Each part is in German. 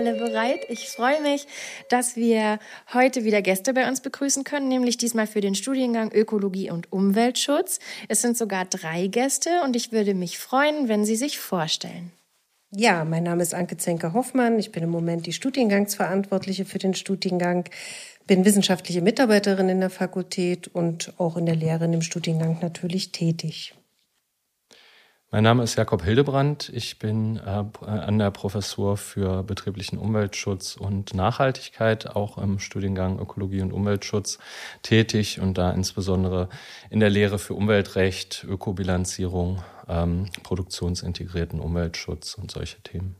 alle bereit. Ich freue mich, dass wir heute wieder Gäste bei uns begrüßen können, nämlich diesmal für den Studiengang Ökologie und Umweltschutz. Es sind sogar drei Gäste und ich würde mich freuen, wenn Sie sich vorstellen. Ja, mein Name ist Anke Zenker-Hoffmann. Ich bin im Moment die Studiengangsverantwortliche für den Studiengang, bin wissenschaftliche Mitarbeiterin in der Fakultät und auch in der Lehre im Studiengang natürlich tätig. Mein Name ist Jakob Hildebrand. Ich bin äh, an der Professur für betrieblichen Umweltschutz und Nachhaltigkeit, auch im Studiengang Ökologie und Umweltschutz tätig und da insbesondere in der Lehre für Umweltrecht, Ökobilanzierung, ähm, produktionsintegrierten Umweltschutz und solche Themen.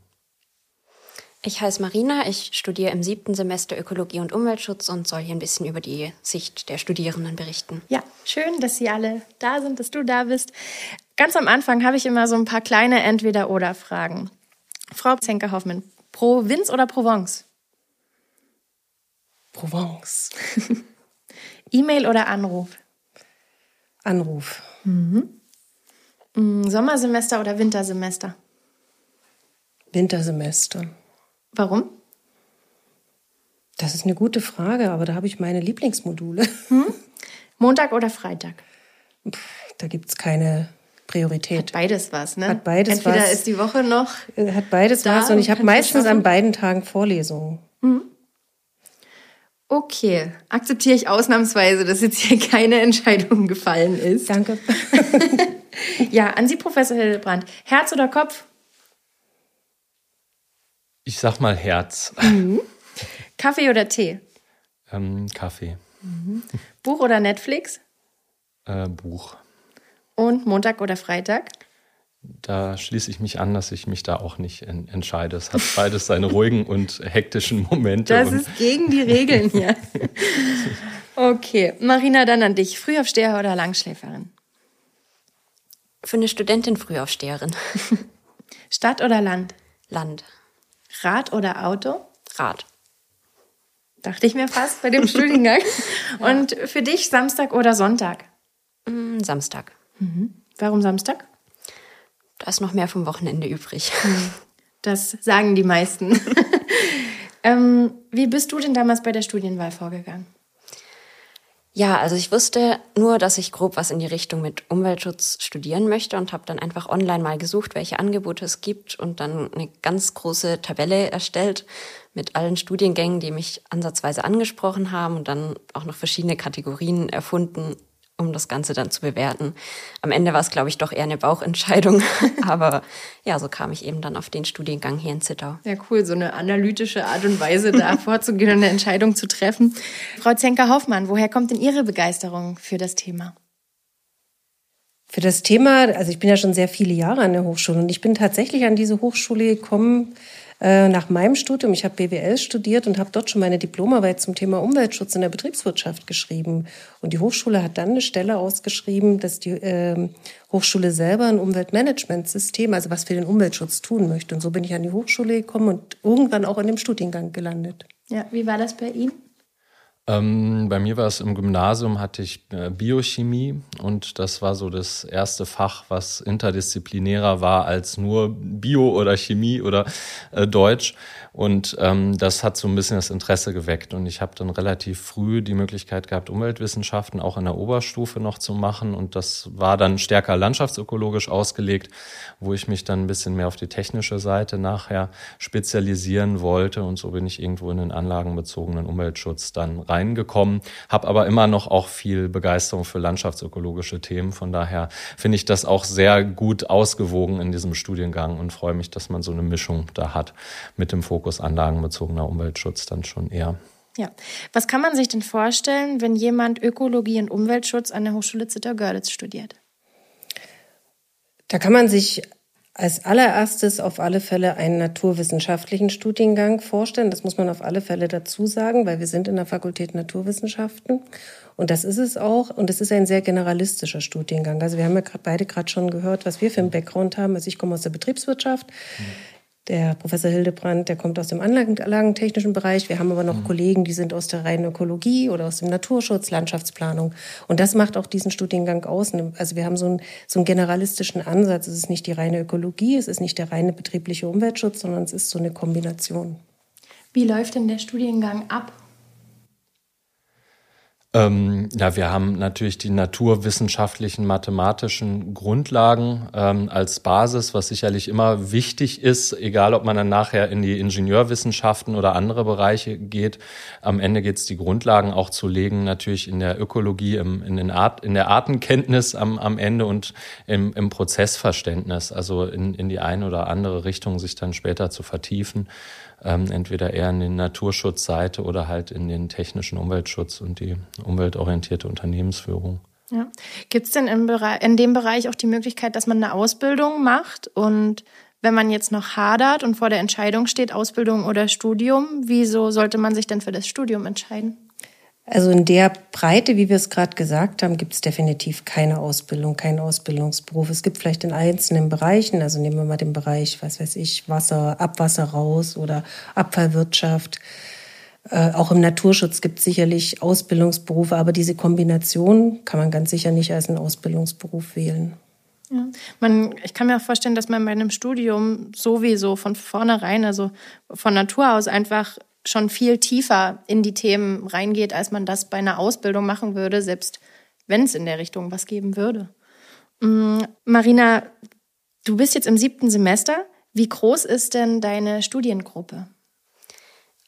Ich heiße Marina, ich studiere im siebten Semester Ökologie und Umweltschutz und soll hier ein bisschen über die Sicht der Studierenden berichten. Ja, schön, dass Sie alle da sind, dass du da bist. Ganz am Anfang habe ich immer so ein paar kleine Entweder-Oder-Fragen. Frau Zenker-Hoffmann, Provinz oder Provence? Provence. E-Mail oder Anruf? Anruf. Mhm. Mm, Sommersemester oder Wintersemester? Wintersemester. Warum? Das ist eine gute Frage, aber da habe ich meine Lieblingsmodule. Hm? Montag oder Freitag? Da gibt es keine Priorität. Hat beides was, ne? Hat beides Entweder was. ist die Woche noch. Äh, Hat beides was und ich habe meistens an beiden Tagen Vorlesungen. Mhm. Okay, akzeptiere ich ausnahmsweise, dass jetzt hier keine Entscheidung gefallen ist. Danke. ja, an Sie, Professor Hildebrand. Herz oder Kopf? Ich sag mal Herz. Mhm. Kaffee oder Tee? Ähm, Kaffee. Mhm. Buch oder Netflix? Äh, Buch. Und Montag oder Freitag? Da schließe ich mich an, dass ich mich da auch nicht en entscheide. Es hat beides seine ruhigen und hektischen Momente. Das ist gegen die Regeln hier. okay, Marina, dann an dich. Frühaufsteher oder Langschläferin? Für eine Studentin Frühaufsteherin. Stadt oder Land? Land. Rad oder Auto? Rad. Dachte ich mir fast bei dem Studiengang. Und für dich Samstag oder Sonntag? Mm, Samstag. Mhm. Warum Samstag? Da ist noch mehr vom Wochenende übrig. Das sagen die meisten. ähm, wie bist du denn damals bei der Studienwahl vorgegangen? Ja, also ich wusste nur, dass ich grob was in die Richtung mit Umweltschutz studieren möchte und habe dann einfach online mal gesucht, welche Angebote es gibt und dann eine ganz große Tabelle erstellt mit allen Studiengängen, die mich ansatzweise angesprochen haben und dann auch noch verschiedene Kategorien erfunden, um das Ganze dann zu bewerten. Am Ende war es, glaube ich, doch eher eine Bauchentscheidung. Aber ja, so kam ich eben dann auf den Studiengang hier in Zittau. Ja, cool, so eine analytische Art und Weise da vorzugehen und eine Entscheidung zu treffen. Frau Zenker-Hoffmann, woher kommt denn Ihre Begeisterung für das Thema? Für das Thema, also ich bin ja schon sehr viele Jahre an der Hochschule und ich bin tatsächlich an diese Hochschule gekommen, äh, nach meinem Studium, ich habe BWL studiert und habe dort schon meine Diplomarbeit zum Thema Umweltschutz in der Betriebswirtschaft geschrieben. Und die Hochschule hat dann eine Stelle ausgeschrieben, dass die äh, Hochschule selber ein Umweltmanagementsystem, also was für den Umweltschutz tun möchte. Und so bin ich an die Hochschule gekommen und irgendwann auch in dem Studiengang gelandet. Ja, wie war das bei Ihnen? Ähm, bei mir war es im Gymnasium, hatte ich äh, Biochemie und das war so das erste Fach, was interdisziplinärer war als nur Bio oder Chemie oder äh, Deutsch. Und ähm, das hat so ein bisschen das Interesse geweckt. Und ich habe dann relativ früh die Möglichkeit gehabt, Umweltwissenschaften auch in der Oberstufe noch zu machen. Und das war dann stärker landschaftsökologisch ausgelegt, wo ich mich dann ein bisschen mehr auf die technische Seite nachher spezialisieren wollte. Und so bin ich irgendwo in den anlagenbezogenen Umweltschutz dann reingekommen, habe aber immer noch auch viel Begeisterung für landschaftsökologische Themen. Von daher finde ich das auch sehr gut ausgewogen in diesem Studiengang und freue mich, dass man so eine Mischung da hat mit dem Fokus anlagenbezogener Umweltschutz dann schon eher. Ja. Was kann man sich denn vorstellen, wenn jemand Ökologie und Umweltschutz an der Hochschule Zittau-Görlitz studiert? Da kann man sich als allererstes auf alle Fälle einen naturwissenschaftlichen Studiengang vorstellen. Das muss man auf alle Fälle dazu sagen, weil wir sind in der Fakultät Naturwissenschaften. Und das ist es auch. Und es ist ein sehr generalistischer Studiengang. Also wir haben ja beide gerade schon gehört, was wir für einen Background haben. Also ich komme aus der Betriebswirtschaft. Mhm. Der Professor Hildebrand, der kommt aus dem anlagentechnischen Bereich. Wir haben aber noch mhm. Kollegen, die sind aus der reinen Ökologie oder aus dem Naturschutz, Landschaftsplanung. Und das macht auch diesen Studiengang aus. Also wir haben so einen, so einen generalistischen Ansatz. Es ist nicht die reine Ökologie, es ist nicht der reine betriebliche Umweltschutz, sondern es ist so eine Kombination. Wie läuft denn der Studiengang ab? Ähm, ja, wir haben natürlich die naturwissenschaftlichen, mathematischen Grundlagen ähm, als Basis, was sicherlich immer wichtig ist, egal ob man dann nachher in die Ingenieurwissenschaften oder andere Bereiche geht. Am Ende geht es die Grundlagen auch zu legen, natürlich in der Ökologie, im, in, den Art, in der Artenkenntnis am, am Ende und im, im Prozessverständnis, also in, in die eine oder andere Richtung sich dann später zu vertiefen ähm, entweder eher in den Naturschutzseite oder halt in den technischen Umweltschutz und die umweltorientierte Unternehmensführung. Ja. Gibt es denn im in dem Bereich auch die Möglichkeit, dass man eine Ausbildung macht? Und wenn man jetzt noch hadert und vor der Entscheidung steht, Ausbildung oder Studium, wieso sollte man sich denn für das Studium entscheiden? Also in der Breite, wie wir es gerade gesagt haben, gibt es definitiv keine Ausbildung, keinen Ausbildungsberuf. Es gibt vielleicht in einzelnen Bereichen, also nehmen wir mal den Bereich, was weiß ich, Wasser, Abwasser raus oder Abfallwirtschaft. Äh, auch im Naturschutz gibt es sicherlich Ausbildungsberufe, aber diese Kombination kann man ganz sicher nicht als einen Ausbildungsberuf wählen. Ja. Man, ich kann mir auch vorstellen, dass man bei einem Studium sowieso von vornherein, also von Natur aus einfach schon viel tiefer in die Themen reingeht, als man das bei einer Ausbildung machen würde, selbst wenn es in der Richtung was geben würde. Mm, Marina, du bist jetzt im siebten Semester. Wie groß ist denn deine Studiengruppe?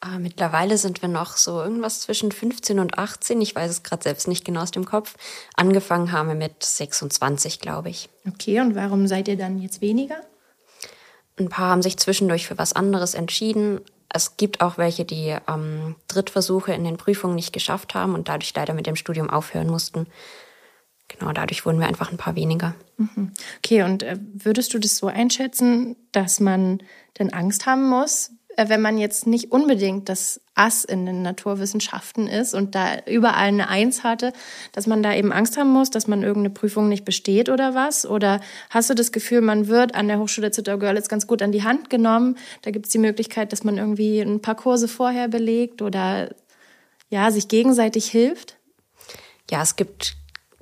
Äh, mittlerweile sind wir noch so irgendwas zwischen 15 und 18. Ich weiß es gerade selbst nicht genau aus dem Kopf. Angefangen haben wir mit 26, glaube ich. Okay, und warum seid ihr dann jetzt weniger? Ein paar haben sich zwischendurch für was anderes entschieden. Es gibt auch welche, die ähm, Drittversuche in den Prüfungen nicht geschafft haben und dadurch leider mit dem Studium aufhören mussten. Genau, dadurch wurden wir einfach ein paar weniger. Mhm. Okay, und äh, würdest du das so einschätzen, dass man denn Angst haben muss, wenn man jetzt nicht unbedingt das Ass in den Naturwissenschaften ist und da überall eine Eins hatte, dass man da eben Angst haben muss, dass man irgendeine Prüfung nicht besteht oder was? Oder hast du das Gefühl, man wird an der Hochschule Zittau-Görlitz ganz gut an die Hand genommen? Da gibt es die Möglichkeit, dass man irgendwie ein paar Kurse vorher belegt oder ja, sich gegenseitig hilft? Ja, es gibt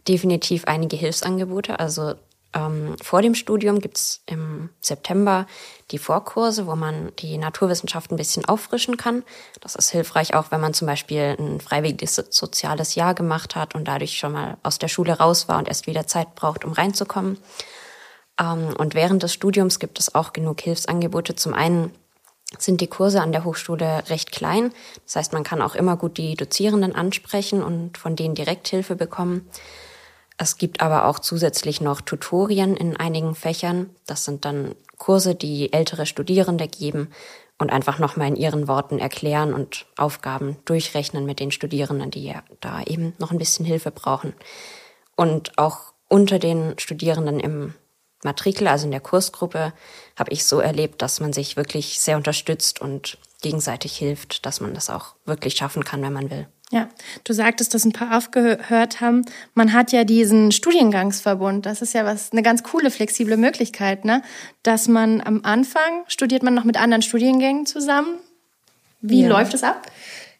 definitiv einige Hilfsangebote. Also ähm, vor dem Studium gibt's im September die Vorkurse, wo man die Naturwissenschaft ein bisschen auffrischen kann. Das ist hilfreich auch, wenn man zum Beispiel ein freiwilliges soziales Jahr gemacht hat und dadurch schon mal aus der Schule raus war und erst wieder Zeit braucht, um reinzukommen. Ähm, und während des Studiums gibt es auch genug Hilfsangebote. Zum einen sind die Kurse an der Hochschule recht klein. Das heißt, man kann auch immer gut die Dozierenden ansprechen und von denen direkt Hilfe bekommen. Es gibt aber auch zusätzlich noch Tutorien in einigen Fächern. Das sind dann Kurse, die ältere Studierende geben und einfach nochmal in ihren Worten erklären und Aufgaben durchrechnen mit den Studierenden, die da eben noch ein bisschen Hilfe brauchen. Und auch unter den Studierenden im Matrikel, also in der Kursgruppe, habe ich so erlebt, dass man sich wirklich sehr unterstützt und gegenseitig hilft, dass man das auch wirklich schaffen kann, wenn man will. Ja, du sagtest, dass ein paar aufgehört haben. Man hat ja diesen Studiengangsverbund. Das ist ja was, eine ganz coole, flexible Möglichkeit, ne? Dass man am Anfang studiert man noch mit anderen Studiengängen zusammen. Wie ja. läuft es ab?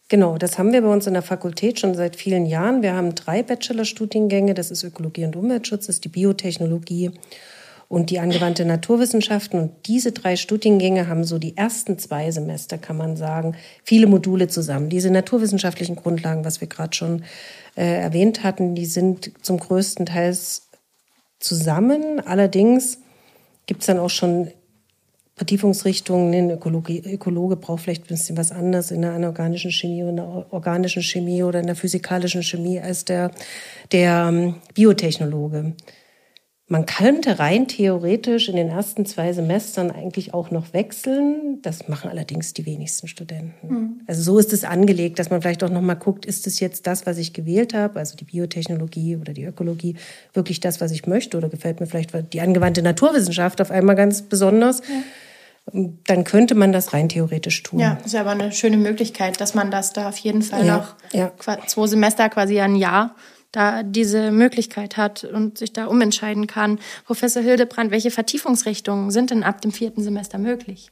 Genau, das haben wir bei uns in der Fakultät schon seit vielen Jahren. Wir haben drei Bachelorstudiengänge. Das ist Ökologie und Umweltschutz, das ist die Biotechnologie und die angewandte Naturwissenschaften. Und diese drei Studiengänge haben so die ersten zwei Semester, kann man sagen, viele Module zusammen. Diese naturwissenschaftlichen Grundlagen, was wir gerade schon äh, erwähnt hatten, die sind zum größten Teil zusammen. Allerdings gibt es dann auch schon Vertiefungsrichtungen. Ein Ökologe, Ökologe braucht vielleicht ein bisschen was anderes in der anorganischen Chemie oder in der organischen Chemie oder in der physikalischen Chemie als der, der ähm, Biotechnologe. Man könnte rein theoretisch in den ersten zwei Semestern eigentlich auch noch wechseln. Das machen allerdings die wenigsten Studenten. Mhm. Also so ist es angelegt, dass man vielleicht auch noch mal guckt, ist es jetzt das, was ich gewählt habe, also die Biotechnologie oder die Ökologie, wirklich das, was ich möchte oder gefällt mir vielleicht die angewandte Naturwissenschaft auf einmal ganz besonders. Ja. Dann könnte man das rein theoretisch tun. Ja, ist aber eine schöne Möglichkeit, dass man das da auf jeden Fall ja. noch ja. zwei Semester, quasi ein Jahr da diese Möglichkeit hat und sich da umentscheiden kann. Professor Hildebrand, welche Vertiefungsrichtungen sind denn ab dem vierten Semester möglich?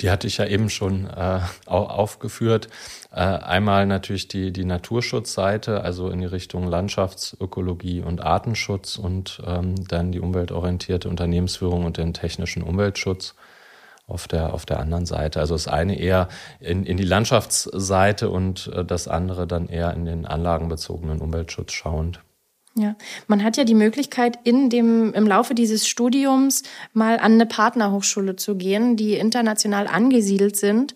Die hatte ich ja eben schon äh, aufgeführt. Äh, einmal natürlich die, die Naturschutzseite, also in die Richtung Landschaftsökologie und Artenschutz und ähm, dann die umweltorientierte Unternehmensführung und den technischen Umweltschutz auf der, auf der anderen Seite. Also das eine eher in, in die Landschaftsseite und äh, das andere dann eher in den anlagenbezogenen Umweltschutz schauend. Ja, man hat ja die Möglichkeit, in dem, im Laufe dieses Studiums mal an eine Partnerhochschule zu gehen, die international angesiedelt sind.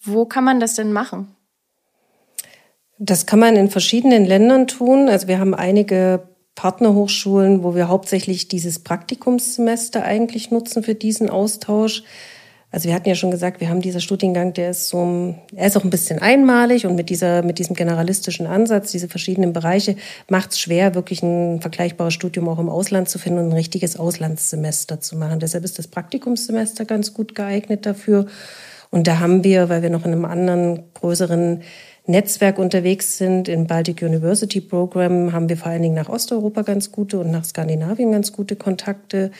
Wo kann man das denn machen? Das kann man in verschiedenen Ländern tun. Also wir haben einige Partnerhochschulen, wo wir hauptsächlich dieses Praktikumssemester eigentlich nutzen für diesen Austausch. Also wir hatten ja schon gesagt, wir haben dieser Studiengang, der ist so, er ist auch ein bisschen einmalig und mit dieser, mit diesem generalistischen Ansatz, diese verschiedenen Bereiche, macht es schwer, wirklich ein vergleichbares Studium auch im Ausland zu finden und ein richtiges Auslandssemester zu machen. Deshalb ist das Praktikumssemester ganz gut geeignet dafür. Und da haben wir, weil wir noch in einem anderen größeren Netzwerk unterwegs sind, im Baltic University Program, haben wir vor allen Dingen nach Osteuropa ganz gute und nach Skandinavien ganz gute Kontakte.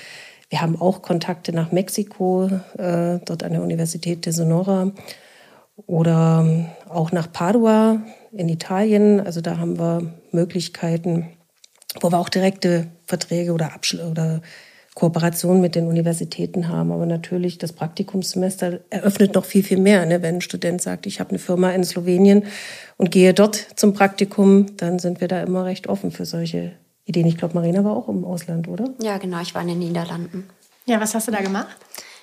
Wir haben auch Kontakte nach Mexiko, äh, dort an der Universität de Sonora oder ähm, auch nach Padua in Italien. Also da haben wir Möglichkeiten, wo wir auch direkte Verträge oder, Abschl oder Kooperationen mit den Universitäten haben. Aber natürlich, das Praktikumssemester eröffnet noch viel, viel mehr. Ne? Wenn ein Student sagt, ich habe eine Firma in Slowenien und gehe dort zum Praktikum, dann sind wir da immer recht offen für solche Ideen. Ich glaube, Marina war auch im Ausland, oder? Ja, genau. Ich war in den Niederlanden. Ja, was hast du da gemacht?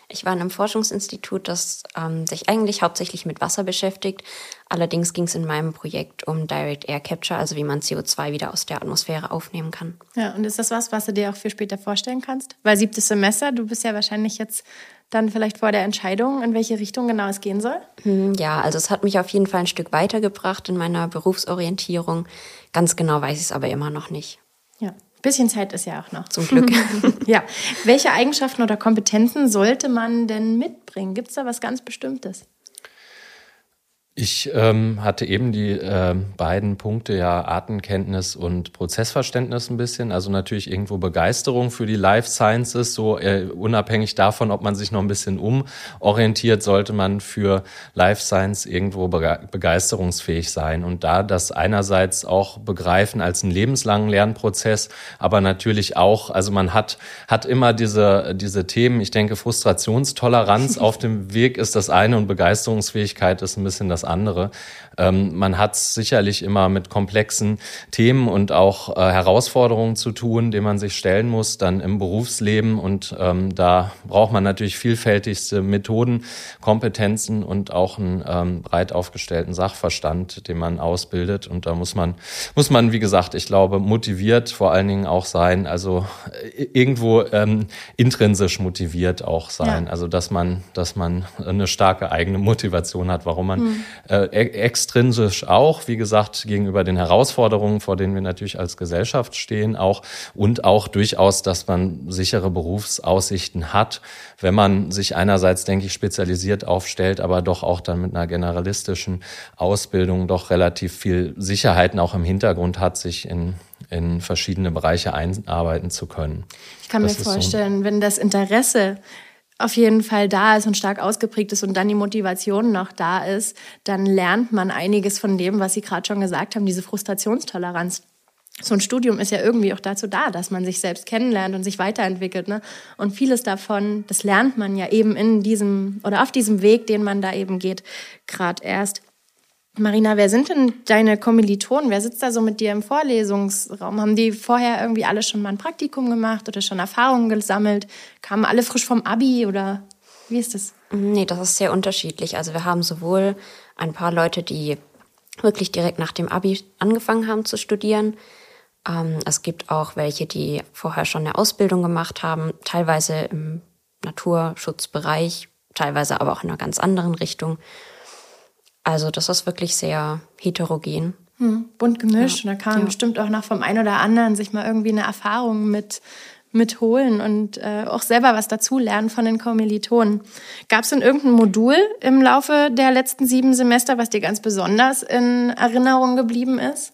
Ich war in einem Forschungsinstitut, das ähm, sich eigentlich hauptsächlich mit Wasser beschäftigt. Allerdings ging es in meinem Projekt um Direct Air Capture, also wie man CO2 wieder aus der Atmosphäre aufnehmen kann. Ja, und ist das was, was du dir auch für später vorstellen kannst? Weil siebtes Semester, du bist ja wahrscheinlich jetzt dann vielleicht vor der Entscheidung, in welche Richtung genau es gehen soll? Hm, ja, also es hat mich auf jeden Fall ein Stück weitergebracht in meiner Berufsorientierung. Ganz genau weiß ich es aber immer noch nicht. Ja, bisschen Zeit ist ja auch noch. Zum Glück. ja. Welche Eigenschaften oder Kompetenzen sollte man denn mitbringen? Gibt es da was ganz Bestimmtes? Ich ähm, hatte eben die äh, beiden Punkte ja Artenkenntnis und Prozessverständnis ein bisschen. Also natürlich irgendwo Begeisterung für die Life Sciences. So äh, unabhängig davon, ob man sich noch ein bisschen umorientiert, sollte man für Life Science irgendwo begeisterungsfähig sein. Und da das einerseits auch begreifen als einen lebenslangen Lernprozess, aber natürlich auch, also man hat, hat immer diese, diese Themen. Ich denke, Frustrationstoleranz auf dem Weg ist das eine und Begeisterungsfähigkeit ist ein bisschen das andere. Ähm, man hat sicherlich immer mit komplexen Themen und auch äh, Herausforderungen zu tun, denen man sich stellen muss, dann im Berufsleben. Und ähm, da braucht man natürlich vielfältigste Methoden, Kompetenzen und auch einen ähm, breit aufgestellten Sachverstand, den man ausbildet. Und da muss man, muss man, wie gesagt, ich glaube, motiviert vor allen Dingen auch sein, also äh, irgendwo ähm, intrinsisch motiviert auch sein. Ja. Also dass man, dass man eine starke eigene Motivation hat, warum man mhm äh, extrinsisch auch, wie gesagt, gegenüber den Herausforderungen, vor denen wir natürlich als Gesellschaft stehen, auch und auch durchaus, dass man sichere Berufsaussichten hat, wenn man sich einerseits, denke ich, spezialisiert aufstellt, aber doch auch dann mit einer generalistischen Ausbildung doch relativ viel Sicherheiten auch im Hintergrund hat, sich in in verschiedene Bereiche einarbeiten zu können. Ich kann das mir vorstellen, so wenn das Interesse auf jeden Fall da ist und stark ausgeprägt ist und dann die Motivation noch da ist, dann lernt man einiges von dem, was Sie gerade schon gesagt haben, diese Frustrationstoleranz. So ein Studium ist ja irgendwie auch dazu da, dass man sich selbst kennenlernt und sich weiterentwickelt. Ne? Und vieles davon, das lernt man ja eben in diesem oder auf diesem Weg, den man da eben geht, gerade erst. Marina, wer sind denn deine Kommilitonen? Wer sitzt da so mit dir im Vorlesungsraum? Haben die vorher irgendwie alle schon mal ein Praktikum gemacht oder schon Erfahrungen gesammelt? Kamen alle frisch vom Abi oder wie ist das? Nee, das ist sehr unterschiedlich. Also wir haben sowohl ein paar Leute, die wirklich direkt nach dem Abi angefangen haben zu studieren. Ähm, es gibt auch welche, die vorher schon eine Ausbildung gemacht haben, teilweise im Naturschutzbereich, teilweise aber auch in einer ganz anderen Richtung. Also das ist wirklich sehr heterogen. Hm, bunt gemischt. Ja. Da kann man ja. bestimmt auch noch vom einen oder anderen sich mal irgendwie eine Erfahrung mit mitholen und äh, auch selber was dazulernen von den Kommilitonen. Gab es denn irgendein Modul im Laufe der letzten sieben Semester, was dir ganz besonders in Erinnerung geblieben ist?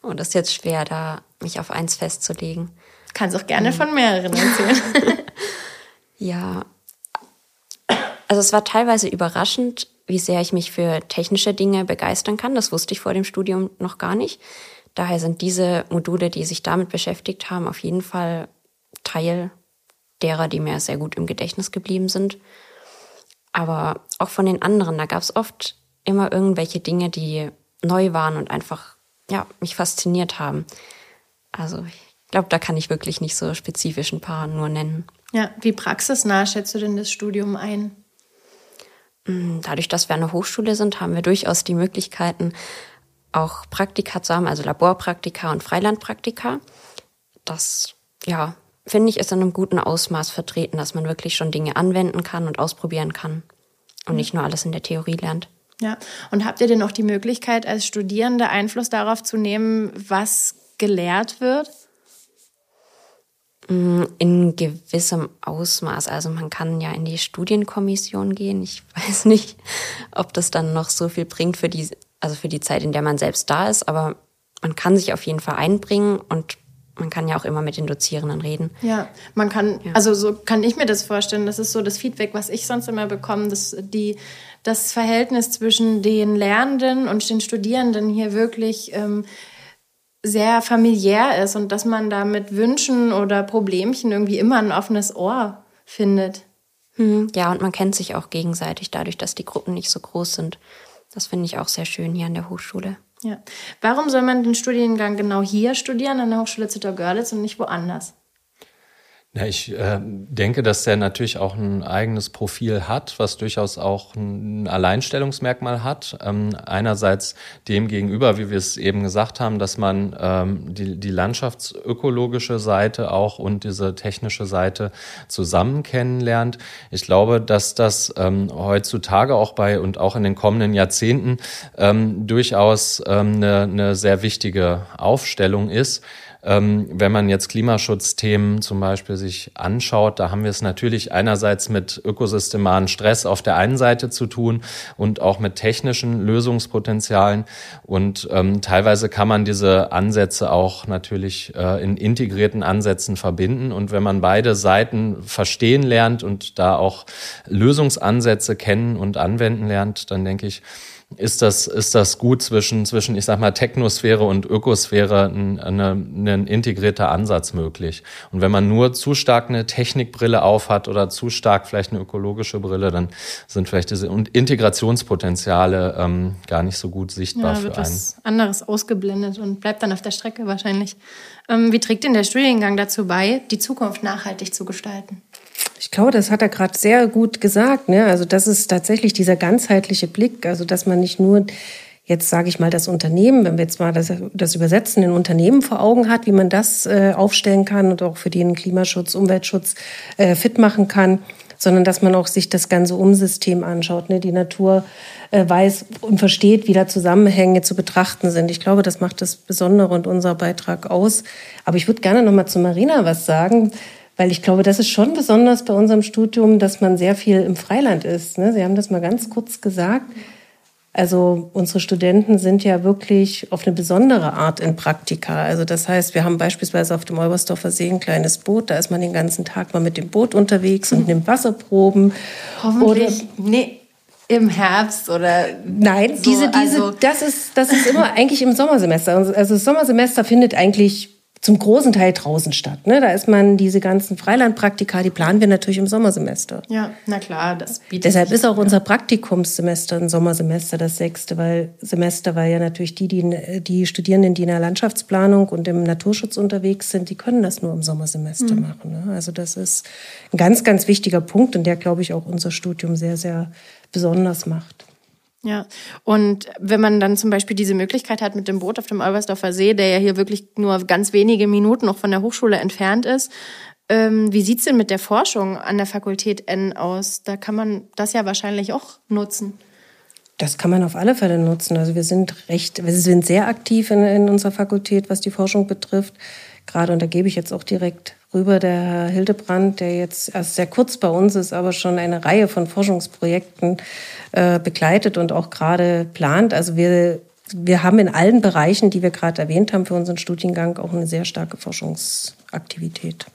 Und oh, das ist jetzt schwer, da mich auf eins festzulegen. Kannst auch gerne mhm. von mehreren erzählen. ja. Also es war teilweise überraschend, wie sehr ich mich für technische Dinge begeistern kann. Das wusste ich vor dem Studium noch gar nicht. Daher sind diese Module, die sich damit beschäftigt haben, auf jeden Fall Teil derer, die mir sehr gut im Gedächtnis geblieben sind. Aber auch von den anderen, da gab es oft immer irgendwelche Dinge, die neu waren und einfach ja, mich fasziniert haben. Also ich glaube, da kann ich wirklich nicht so spezifisch ein paar nur nennen. Ja, wie praxisnah schätzt du denn das Studium ein? Mm, dadurch, dass wir der Hochschule sind, haben wir durchaus die Möglichkeiten, auch Praktika zu haben, also Laborpraktika und Freilandpraktika. Das, ja, finde ich, ist in einem guten Ausmaß vertreten, dass man wirklich schon Dinge anwenden kann und ausprobieren kann und nicht nur alles in der Theorie lernt. Ja, und habt ihr denn auch die Möglichkeit, als Studierende Einfluss darauf zu nehmen, was gelehrt wird? Mm, in gewissem Ausmaß. Also man kann ja in die Studienkommission gehen. Ich weiß nicht, ob das dann noch so viel bringt für die, also für die Zeit, in der man selbst da ist, aber man kann sich auf jeden Fall einbringen und man kann ja auch immer mit den Dozierenden reden. Ja, man kann, ja. also so kann ich mir das vorstellen. Das ist so das Feedback, was ich sonst immer bekomme, dass die, das Verhältnis zwischen den Lernenden und den Studierenden hier wirklich ähm, sehr familiär ist und dass man da mit Wünschen oder Problemchen irgendwie immer ein offenes Ohr findet. Hm, ja, und man kennt sich auch gegenseitig dadurch, dass die Gruppen nicht so groß sind. Das finde ich auch sehr schön hier an der Hochschule. Ja. Warum soll man den Studiengang genau hier studieren, an der Hochschule Zittau-Görlitz und nicht woanders? Ja, ich äh, denke, dass der natürlich auch ein eigenes Profil hat, was durchaus auch ein Alleinstellungsmerkmal hat. Ähm, einerseits dem gegenüber, wie wir es eben gesagt haben, dass man ähm, die, die landschaftsökologische Seite auch und diese technische Seite zusammen kennenlernt. Ich glaube, dass das ähm, heutzutage auch bei und auch in den kommenden Jahrzehnten ähm, durchaus ähm, eine, eine sehr wichtige Aufstellung ist. Ähm, wenn man jetzt Klimaschutzthemen zum Beispiel sich anschaut, da haben wir es natürlich einerseits mit ökosystemaren Stress auf der einen Seite zu tun und auch mit technischen Lösungspotenzialen. Und ähm, teilweise kann man diese Ansätze auch natürlich äh, in integrierten Ansätzen verbinden. Und wenn man beide Seiten verstehen lernt und da auch Lösungsansätze kennen und anwenden lernt, dann denke ich, ist das, ist das gut zwischen, zwischen, ich sag mal, Technosphäre und Ökosphäre ein, eine, ein integrierter Ansatz möglich. Und wenn man nur zu stark eine Technikbrille aufhat oder zu stark vielleicht eine ökologische Brille, dann sind vielleicht diese Integrationspotenziale ähm, gar nicht so gut sichtbar ja, wird für einen. Was anderes ausgeblendet und bleibt dann auf der Strecke wahrscheinlich. Ähm, wie trägt denn der Studiengang dazu bei, die Zukunft nachhaltig zu gestalten? Ich glaube, das hat er gerade sehr gut gesagt. Ne? Also das ist tatsächlich dieser ganzheitliche Blick, also dass man nicht nur jetzt sage ich mal das Unternehmen, wenn wir jetzt mal das, das Übersetzen in Unternehmen vor Augen hat, wie man das äh, aufstellen kann und auch für den Klimaschutz, Umweltschutz äh, fit machen kann, sondern dass man auch sich das ganze Umsystem anschaut, ne? die Natur äh, weiß und versteht, wie da Zusammenhänge zu betrachten sind. Ich glaube, das macht das Besondere und unser Beitrag aus. Aber ich würde gerne noch mal zu Marina was sagen. Weil ich glaube, das ist schon besonders bei unserem Studium, dass man sehr viel im Freiland ist. Ne? Sie haben das mal ganz kurz gesagt. Also unsere Studenten sind ja wirklich auf eine besondere Art in Praktika. Also das heißt, wir haben beispielsweise auf dem Olbersdorfer See ein kleines Boot. Da ist man den ganzen Tag mal mit dem Boot unterwegs und nimmt Wasserproben. Hoffentlich. Oder, nee, im Herbst oder nein so, diese diese also das ist das ist immer eigentlich im Sommersemester also das Sommersemester findet eigentlich zum großen Teil draußen statt. Ne? Da ist man diese ganzen Freilandpraktika, die planen wir natürlich im Sommersemester. Ja, na klar, das bietet Deshalb ist auch unser Praktikumssemester ein Sommersemester das sechste, weil Semester, weil ja natürlich die, die, die Studierenden, die in der Landschaftsplanung und im Naturschutz unterwegs sind, die können das nur im Sommersemester mhm. machen. Ne? Also das ist ein ganz, ganz wichtiger Punkt und der, glaube ich, auch unser Studium sehr, sehr besonders macht. Ja, und wenn man dann zum Beispiel diese Möglichkeit hat mit dem Boot auf dem Olbersdorfer See, der ja hier wirklich nur ganz wenige Minuten noch von der Hochschule entfernt ist, ähm, wie sieht's denn mit der Forschung an der Fakultät N aus? Da kann man das ja wahrscheinlich auch nutzen. Das kann man auf alle Fälle nutzen. Also wir sind recht, wir sind sehr aktiv in, in unserer Fakultät, was die Forschung betrifft. Gerade, und da gebe ich jetzt auch direkt rüber, der Herr Hildebrand, der jetzt erst sehr kurz bei uns ist, aber schon eine Reihe von Forschungsprojekten äh, begleitet und auch gerade plant. Also wir, wir haben in allen Bereichen, die wir gerade erwähnt haben für unseren Studiengang, auch eine sehr starke Forschungsaktivität.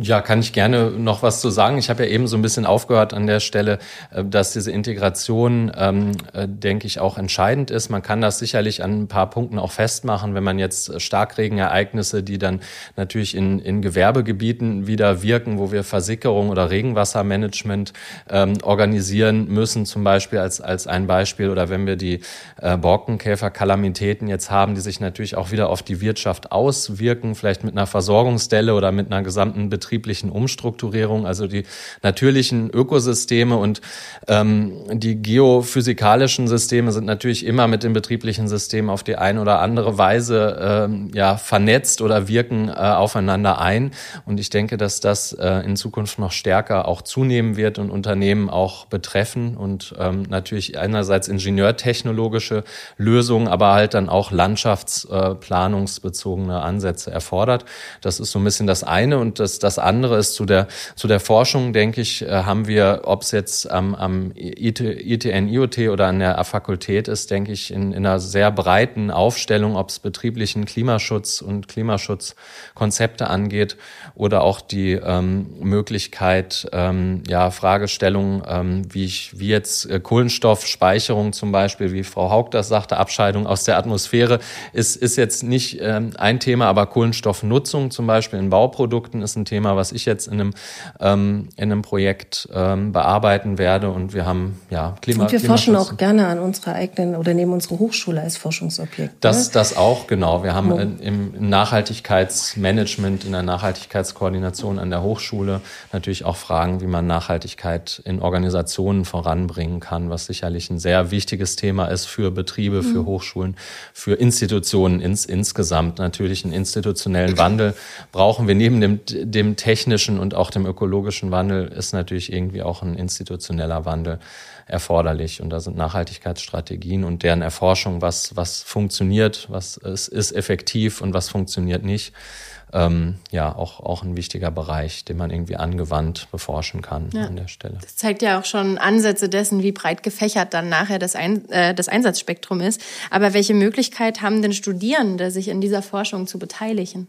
Ja, kann ich gerne noch was zu sagen. Ich habe ja eben so ein bisschen aufgehört an der Stelle, äh, dass diese Integration, ähm, äh, denke ich, auch entscheidend ist. Man kann das sicherlich an ein paar Punkten auch festmachen, wenn man jetzt Starkregenereignisse, die dann natürlich in, in Gewerbegebieten wieder wirken, wo wir Versickerung oder Regenwassermanagement ähm, organisieren müssen, zum Beispiel als, als ein Beispiel, oder wenn wir die äh, Borkenkäferkalamitäten jetzt haben, die sich natürlich auch wieder auf die Wirtschaft auswirken, vielleicht mit einer Versorgungsstelle oder mit einer gesamten betrieblichen Umstrukturierung, also die natürlichen Ökosysteme und ähm, die geophysikalischen Systeme sind natürlich immer mit den betrieblichen Systemen auf die eine oder andere Weise ähm, ja vernetzt oder wirken äh, aufeinander ein. Und ich denke, dass das äh, in Zukunft noch stärker auch zunehmen wird und Unternehmen auch betreffen und ähm, natürlich einerseits ingenieurtechnologische Lösungen, aber halt dann auch landschaftsplanungsbezogene Ansätze erfordert. Das ist so ein bisschen das eine und das, das das andere ist zu der, zu der Forschung, denke ich, äh, haben wir, ob es jetzt am, am ITN, IoT oder an der Fakultät ist, denke ich, in, in einer sehr breiten Aufstellung, ob es betrieblichen Klimaschutz und Klimaschutzkonzepte angeht oder auch die ähm, Möglichkeit, ähm, ja, Fragestellungen, ähm, wie ich, wie jetzt äh, Kohlenstoffspeicherung zum Beispiel, wie Frau Haug das sagte, Abscheidung aus der Atmosphäre, ist, ist jetzt nicht ähm, ein Thema, aber Kohlenstoffnutzung zum Beispiel in Bauprodukten ist ein Thema, Thema, was ich jetzt in einem, ähm, in einem Projekt ähm, bearbeiten werde. Und wir haben ja Klima. Und wir forschen auch gerne an unserer eigenen oder nehmen unsere Hochschule als Forschungsobjekt. Das, ne? das auch, genau. Wir haben oh. im, im Nachhaltigkeitsmanagement, in der Nachhaltigkeitskoordination an der Hochschule natürlich auch Fragen, wie man Nachhaltigkeit in Organisationen voranbringen kann, was sicherlich ein sehr wichtiges Thema ist für Betriebe, für mhm. Hochschulen, für Institutionen ins, insgesamt. Natürlich einen institutionellen Wandel brauchen wir neben dem, dem technischen und auch dem ökologischen Wandel ist natürlich irgendwie auch ein institutioneller Wandel erforderlich. Und da sind Nachhaltigkeitsstrategien und deren Erforschung, was, was funktioniert, was ist, ist effektiv und was funktioniert nicht, ähm, ja, auch, auch ein wichtiger Bereich, den man irgendwie angewandt beforschen kann ja. an der Stelle. Das zeigt ja auch schon Ansätze dessen, wie breit gefächert dann nachher das, Ein äh, das Einsatzspektrum ist. Aber welche Möglichkeit haben denn Studierende, sich in dieser Forschung zu beteiligen?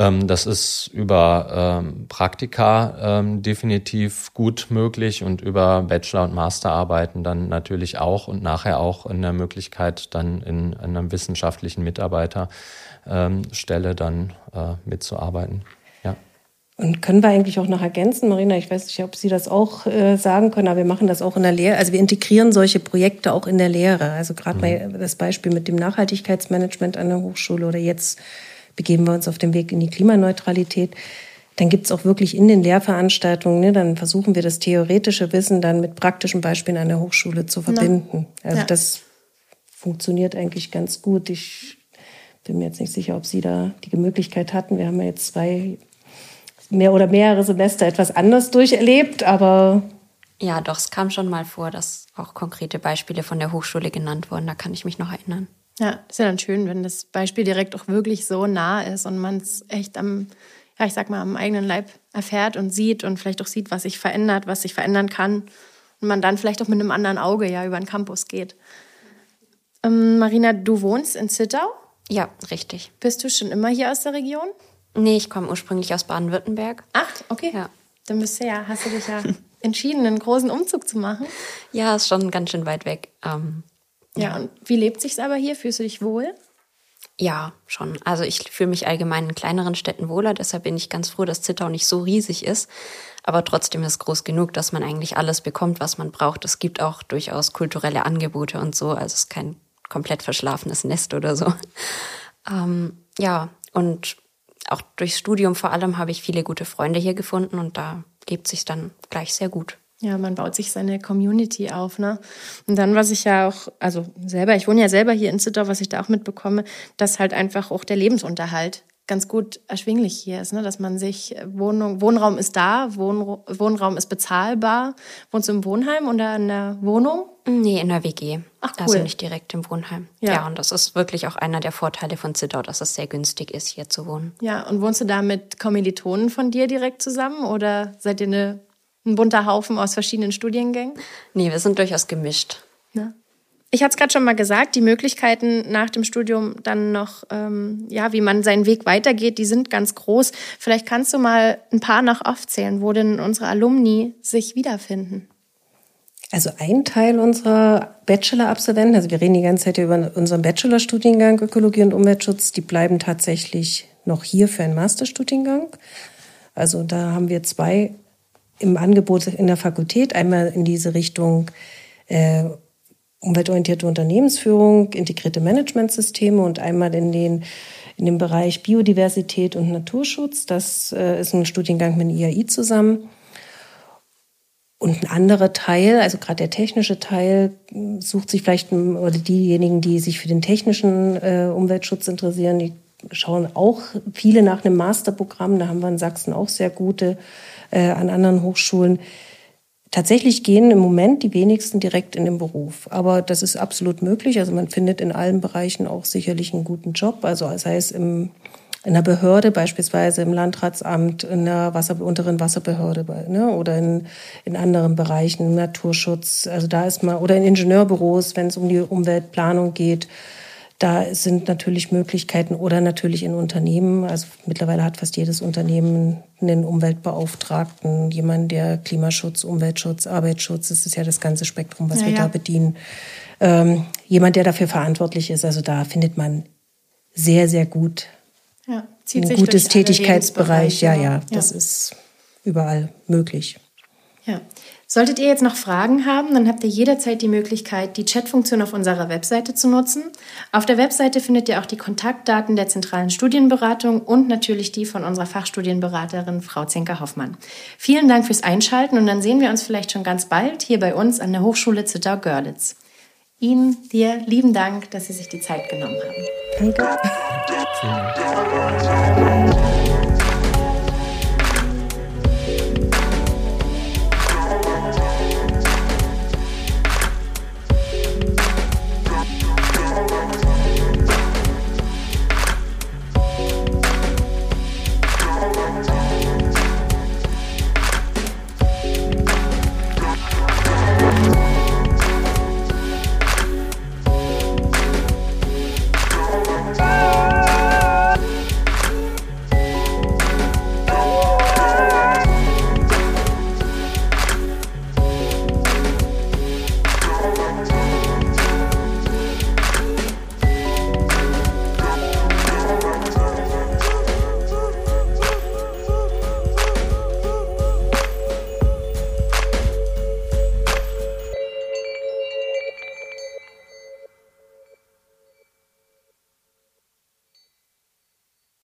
Ähm, das ist über ähm, Praktika ähm, definitiv gut möglich und über Bachelor- und Masterarbeiten dann natürlich auch und nachher auch in der Möglichkeit, dann in, in einer wissenschaftlichen Mitarbeiterstelle dann äh, mitzuarbeiten. Ja. Und können wir eigentlich auch noch ergänzen, Marina, ich weiß nicht, ob Sie das auch äh, sagen können, aber wir machen das auch in der Lehre. Also wir integrieren solche Projekte auch in der Lehre. Also gerade mhm. das Beispiel mit dem Nachhaltigkeitsmanagement an der Hochschule oder jetzt begeben wir uns auf den Weg in die Klimaneutralität. Dann gibt es auch wirklich in den Lehrveranstaltungen, ne, dann versuchen wir das theoretische Wissen dann mit praktischen Beispielen an der Hochschule zu verbinden. Ja. Also ja. das funktioniert eigentlich ganz gut. Ich bin mir jetzt nicht sicher, ob Sie da die Möglichkeit hatten. Wir haben ja jetzt zwei mehr oder mehrere Semester etwas anders durcherlebt, aber ja, doch, es kam schon mal vor, dass auch konkrete Beispiele von der Hochschule genannt wurden. Da kann ich mich noch erinnern. Ja, ist ja dann schön, wenn das Beispiel direkt auch wirklich so nah ist und man es echt am, ja, ich sag mal, am eigenen Leib erfährt und sieht und vielleicht auch sieht, was sich verändert, was sich verändern kann. Und man dann vielleicht auch mit einem anderen Auge ja über den Campus geht. Ähm, Marina, du wohnst in Zittau? Ja, richtig. Bist du schon immer hier aus der Region? Nee, ich komme ursprünglich aus Baden-Württemberg. Ach, okay. Ja. Dann bist du ja, hast du dich ja entschieden, einen großen Umzug zu machen. Ja, ist schon ganz schön weit weg. Ähm, ja, und wie lebt sich's aber hier? Fühlst du dich wohl? Ja, schon. Also ich fühle mich allgemein in kleineren Städten wohler, deshalb bin ich ganz froh, dass Zittau nicht so riesig ist. Aber trotzdem ist groß genug, dass man eigentlich alles bekommt, was man braucht. Es gibt auch durchaus kulturelle Angebote und so. Also es ist kein komplett verschlafenes Nest oder so. Ähm, ja, und auch durchs Studium vor allem habe ich viele gute Freunde hier gefunden und da lebt sich dann gleich sehr gut. Ja, man baut sich seine Community auf, ne? Und dann, was ich ja auch, also selber, ich wohne ja selber hier in Zittau, was ich da auch mitbekomme, dass halt einfach auch der Lebensunterhalt ganz gut erschwinglich hier ist, ne? dass man sich Wohnung, Wohnraum ist da, Wohn, Wohnraum ist bezahlbar. Wohnst du im Wohnheim oder in der Wohnung? Nee, in der WG. Ach, cool. Also nicht direkt im Wohnheim. Ja. Ja. und das ist wirklich auch einer der Vorteile von Zittau, dass es sehr günstig ist, hier zu wohnen. Ja, und wohnst du da mit Kommilitonen von dir direkt zusammen oder seid ihr eine, ein bunter Haufen aus verschiedenen Studiengängen? Nee, wir sind durchaus gemischt. Ne? Ich hatte es gerade schon mal gesagt, die Möglichkeiten nach dem Studium dann noch, ähm, ja, wie man seinen Weg weitergeht, die sind ganz groß. Vielleicht kannst du mal ein paar noch aufzählen, wo denn unsere Alumni sich wiederfinden. Also ein Teil unserer Bachelor-Absolventen, also wir reden die ganze Zeit über unseren Bachelorstudiengang Ökologie und Umweltschutz, die bleiben tatsächlich noch hier für einen Masterstudiengang. Also da haben wir zwei im Angebot in der Fakultät, einmal in diese Richtung äh, umweltorientierte Unternehmensführung, integrierte Managementsysteme und einmal in den in dem Bereich Biodiversität und Naturschutz. Das äh, ist ein Studiengang mit dem IAI zusammen. Und ein anderer Teil, also gerade der technische Teil, sucht sich vielleicht, oder diejenigen, die sich für den technischen äh, Umweltschutz interessieren, die schauen auch viele nach einem Masterprogramm. Da haben wir in Sachsen auch sehr gute äh, an anderen Hochschulen. Tatsächlich gehen im Moment die wenigsten direkt in den Beruf. Aber das ist absolut möglich. Also man findet in allen Bereichen auch sicherlich einen guten Job. Also sei es im in der Behörde, beispielsweise im Landratsamt, in der Wasser, unteren Wasserbehörde ne, oder in, in anderen Bereichen, Naturschutz, also da ist man, oder in Ingenieurbüros, wenn es um die Umweltplanung geht. Da sind natürlich Möglichkeiten oder natürlich in Unternehmen. Also mittlerweile hat fast jedes Unternehmen einen Umweltbeauftragten, jemanden, der Klimaschutz, Umweltschutz, Arbeitsschutz, das ist ja das ganze Spektrum, was Ja, wir ja. da bedienen. Ähm, jemand, der dafür verantwortlich ist. Also da findet man sehr, sehr gut Ja, ein gutes Tätigkeitsbereich. Ja, ja, das ist überall möglich. Ja. Solltet ihr jetzt noch Fragen haben, dann habt ihr jederzeit die Möglichkeit, die Chatfunktion auf unserer Webseite zu nutzen. Auf der Webseite findet ihr auch die Kontaktdaten der zentralen Studienberatung und natürlich die von unserer Fachstudienberaterin Frau Zenker-Hoffmann. Vielen Dank fürs Einschalten und dann sehen wir uns vielleicht schon ganz bald hier bei uns an der Hochschule Zittau-Görlitz. Ihnen, dir, lieben Dank, dass Sie sich die Zeit genommen haben. Danke.